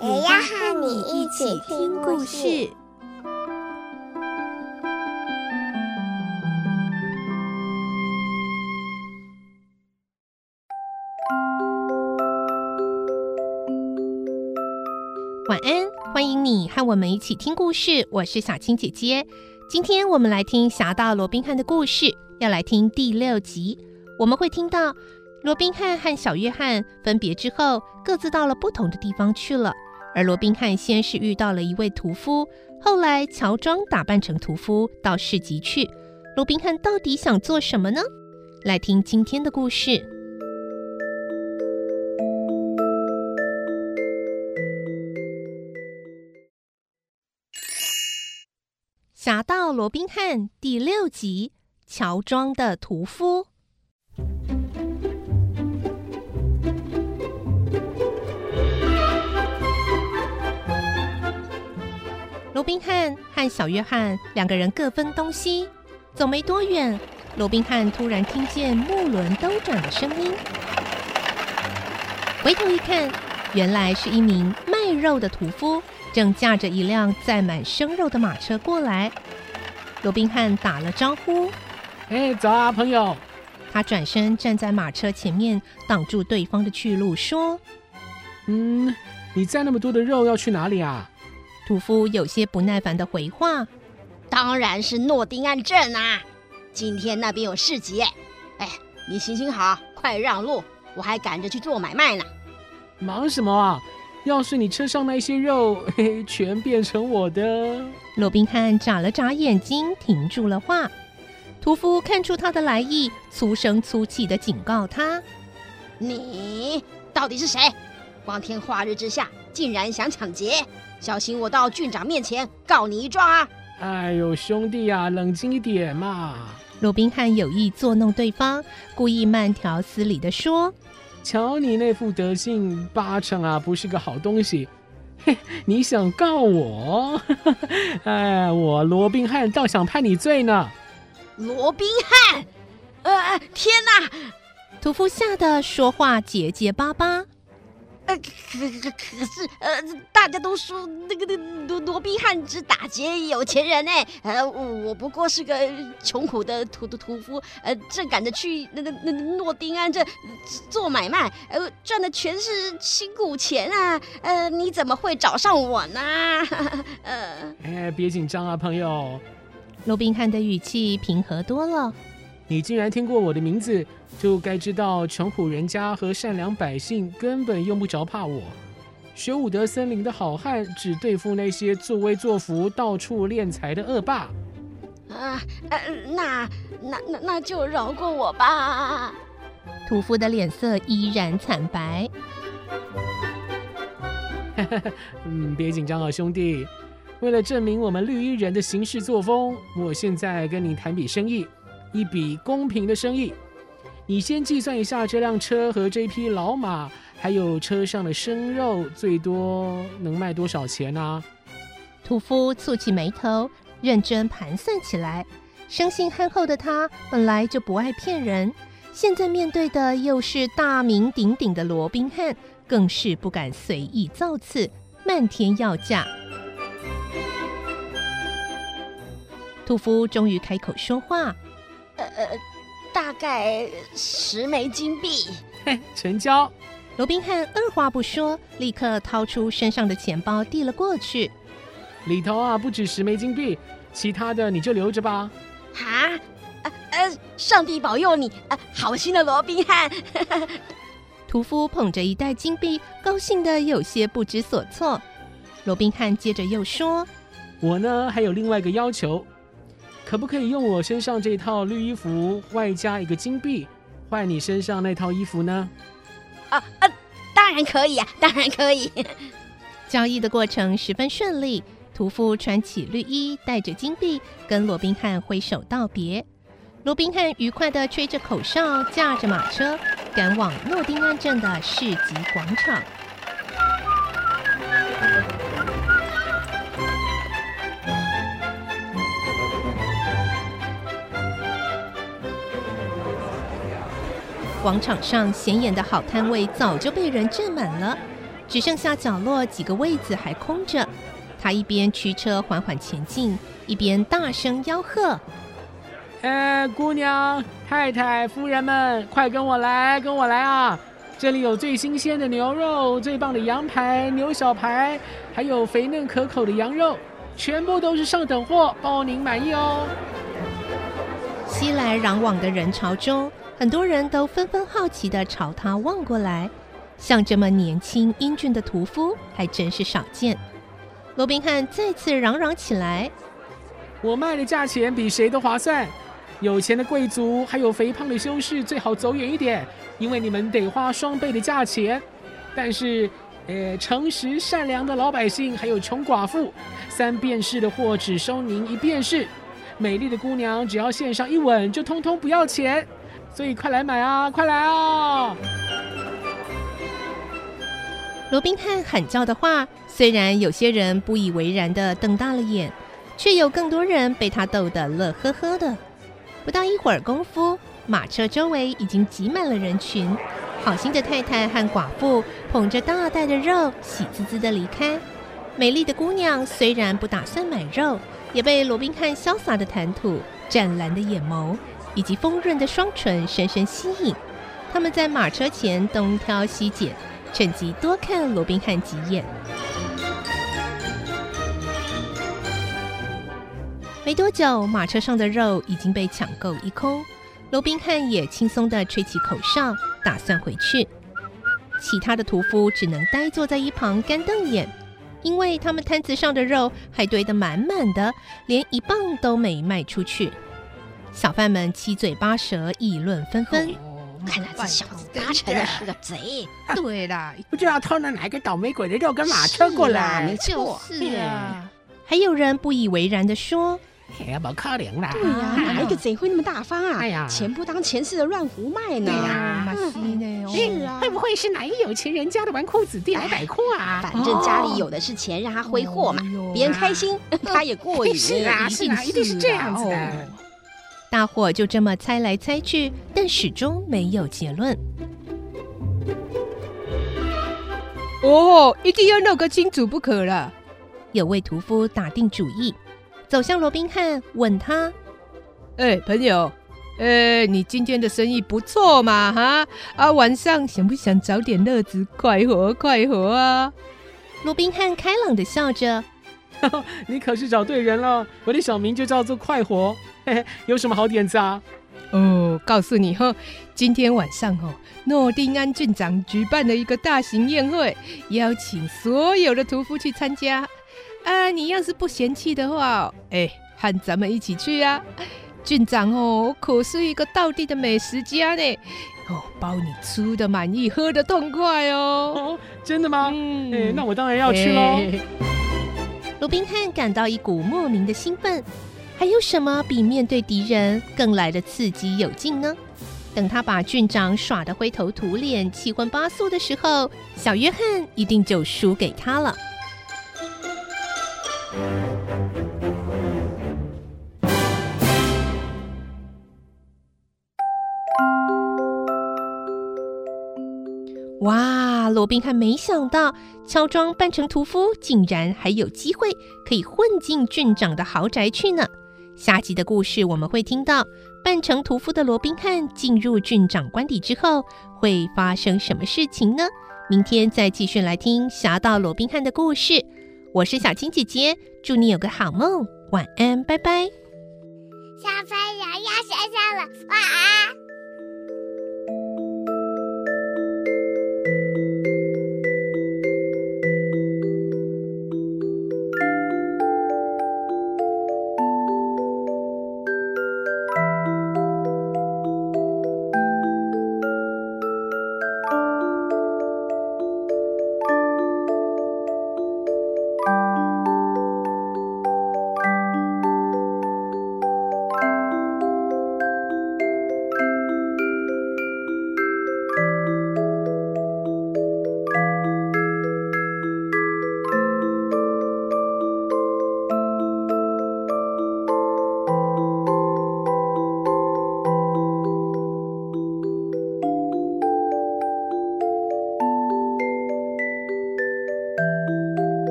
也要和你一起听故事。晚安，欢迎你和我们一起听故事。我是小青姐姐，今天我们来听《侠盗罗宾汉》的故事，要来听第六集。我们会听到罗宾汉和小约翰分别之后，各自到了不同的地方去了。而罗宾汉先是遇到了一位屠夫，后来乔装打扮成屠夫到市集去。罗宾汉到底想做什么呢？来听今天的故事。侠盗罗宾汉第六集：乔装的屠夫。宾汉和小约翰两个人各分东西，走没多远，罗宾汉突然听见木轮兜转的声音，回头一看，原来是一名卖肉的屠夫。正驾着一辆载满生肉的马车过来，罗宾汉打了招呼：“哎，早啊，朋友！”他转身站在马车前面，挡住对方的去路，说：“嗯，你载那么多的肉要去哪里啊？”屠夫有些不耐烦的回话：“当然是诺丁汉镇啊！今天那边有市集。哎，你行行好，快让路，我还赶着去做买卖呢。”忙什么啊？要是你车上那些肉，嘿嘿，全变成我的。罗宾汉眨了眨眼睛，停住了话。屠夫看出他的来意，粗声粗气的警告他：“你到底是谁？光天化日之下，竟然想抢劫！小心我到郡长面前告你一状啊！”哎呦，兄弟呀，冷静一点嘛！罗宾汉有意作弄对方，故意慢条斯理地说。瞧你那副德性，八成啊不是个好东西。嘿，你想告我？哎，我罗宾汉倒想判你罪呢。罗宾汉，呃，天哪！屠夫吓得说话结结巴巴。呃，可可可是，呃，大家都说那个那罗罗宾汉只打劫有钱人呢。呃，我不过是个穷苦的屠屠屠夫，呃，正赶着去那个那诺丁安这做买卖，呃，赚的全是辛苦钱啊。呃，你怎么会找上我呢？呃，哎，别紧张啊，朋友。罗宾汉的语气平和多了。你竟然听过我的名字，就该知道穷苦人家和善良百姓根本用不着怕我。学武德森林的好汉只对付那些作威作福、到处敛财的恶霸。啊，呃，那那那那就饶过我吧。屠夫的脸色依然惨白。嗯，别紧张啊，兄弟。为了证明我们绿衣人的行事作风，我现在跟你谈笔生意。一笔公平的生意，你先计算一下这辆车和这匹老马，还有车上的生肉，最多能卖多少钱呢？屠夫蹙起眉头，认真盘算起来。生性憨厚的他本来就不爱骗人，现在面对的又是大名鼎鼎的罗宾汉，更是不敢随意造次，漫天要价。屠夫终于开口说话。呃，大概十枚金币。嘿，成交。罗宾汉二话不说，立刻掏出身上的钱包递了过去。里头啊，不止十枚金币，其他的你就留着吧。哈，呃呃，上帝保佑你，呃，好心的罗宾汉。屠夫捧着一袋金币，高兴的有些不知所措。罗宾汉接着又说：“我呢，还有另外一个要求。”可不可以用我身上这套绿衣服外加一个金币，换你身上那套衣服呢？啊啊，当然可以啊，当然可以。交易的过程十分顺利，屠夫穿起绿衣，带着金币，跟罗宾汉挥手道别。罗宾汉愉快地吹着口哨，驾着马车，赶往诺丁安镇的市集广场。广场上显眼的好摊位早就被人占满了。只剩下角落几个位子还空着，他一边驱车缓缓前进，一边大声吆喝：“哎，姑娘、太太、夫人们，快跟我来，跟我来啊！这里有最新鲜的牛肉，最棒的羊排、牛小排，还有肥嫩可口的羊肉，全部都是上等货，包您满意哦！”熙来攘往的人潮中，很多人都纷纷好奇地朝他望过来。像这么年轻英俊的屠夫还真是少见。罗宾汉再次嚷嚷起来：“我卖的价钱比谁都划算，有钱的贵族还有肥胖的修士最好走远一点，因为你们得花双倍的价钱。但是，呃，诚实善良的老百姓还有穷寡妇，三便士的货只收您一便士。美丽的姑娘只要献上一吻，就通通不要钱。所以快来买啊，快来啊！”罗宾汉喊叫的话，虽然有些人不以为然地瞪大了眼，却有更多人被他逗得乐呵呵的。不到一会儿功夫，马车周围已经挤满了人群。好心的太太和寡妇捧着大袋的肉，喜滋滋地离开。美丽的姑娘虽然不打算买肉，也被罗宾汉潇洒的谈吐、湛蓝的眼眸以及丰润的双唇深深吸引。他们在马车前东挑西拣。趁机多看罗宾汉几眼。没多久，马车上的肉已经被抢购一空。罗宾汉也轻松地吹起口哨，打算回去。其他的屠夫只能呆坐在一旁干瞪眼，因为他们摊子上的肉还堆得满满的，连一磅都没卖出去。小贩们七嘴八舌，议论纷纷。看来这小子八成是个贼。对啦，不知道偷了哪个倒霉鬼的肉跟马车过来。没错，是啊。还有人不以为然的说：“哎呀，不可能啦！对呀，哪一个贼会那么大方啊？哎呀，钱不当钱似的乱胡卖呢？是啊，会不会是哪一有钱人家的纨绔子弟来摆阔啊？反正家里有的是钱，让他挥霍嘛，别人开心，他也过瘾。是啊，是啊，一定是这样子的。”大伙就这么猜来猜去，但始终没有结论。哦，一定要弄个清楚不可了。有位屠夫打定主意，走向罗宾汉，问他：“哎，朋友，哎，你今天的生意不错嘛，哈？啊，晚上想不想找点乐子，快活快活啊？”罗宾汉开朗的笑着。你可是找对人了，我的小名就叫做快活。嘿嘿，有什么好点子啊？哦，告诉你哈，今天晚上哦，诺丁安郡长举办了一个大型宴会，邀请所有的屠夫去参加。啊，你要是不嫌弃的话，哎，和咱们一起去啊。郡长哦，可是一个道地的美食家呢，哦，包你吃的满意，喝的痛快哦。哦，真的吗？嗯，哎，那我当然要去喽。鲁宾汉感到一股莫名的兴奋，还有什么比面对敌人更来的刺激有劲呢？等他把郡长耍得灰头土脸、七荤八素的时候，小约翰一定就输给他了。哇！罗宾汉没想到，乔装扮成屠夫，竟然还有机会可以混进郡长的豪宅去呢。下集的故事我们会听到，扮成屠夫的罗宾汉进入郡长官邸之后，会发生什么事情呢？明天再继续来听《侠盗罗宾汉》的故事。我是小青姐姐，祝你有个好梦，晚安，拜拜。小朋友要睡觉了，晚安。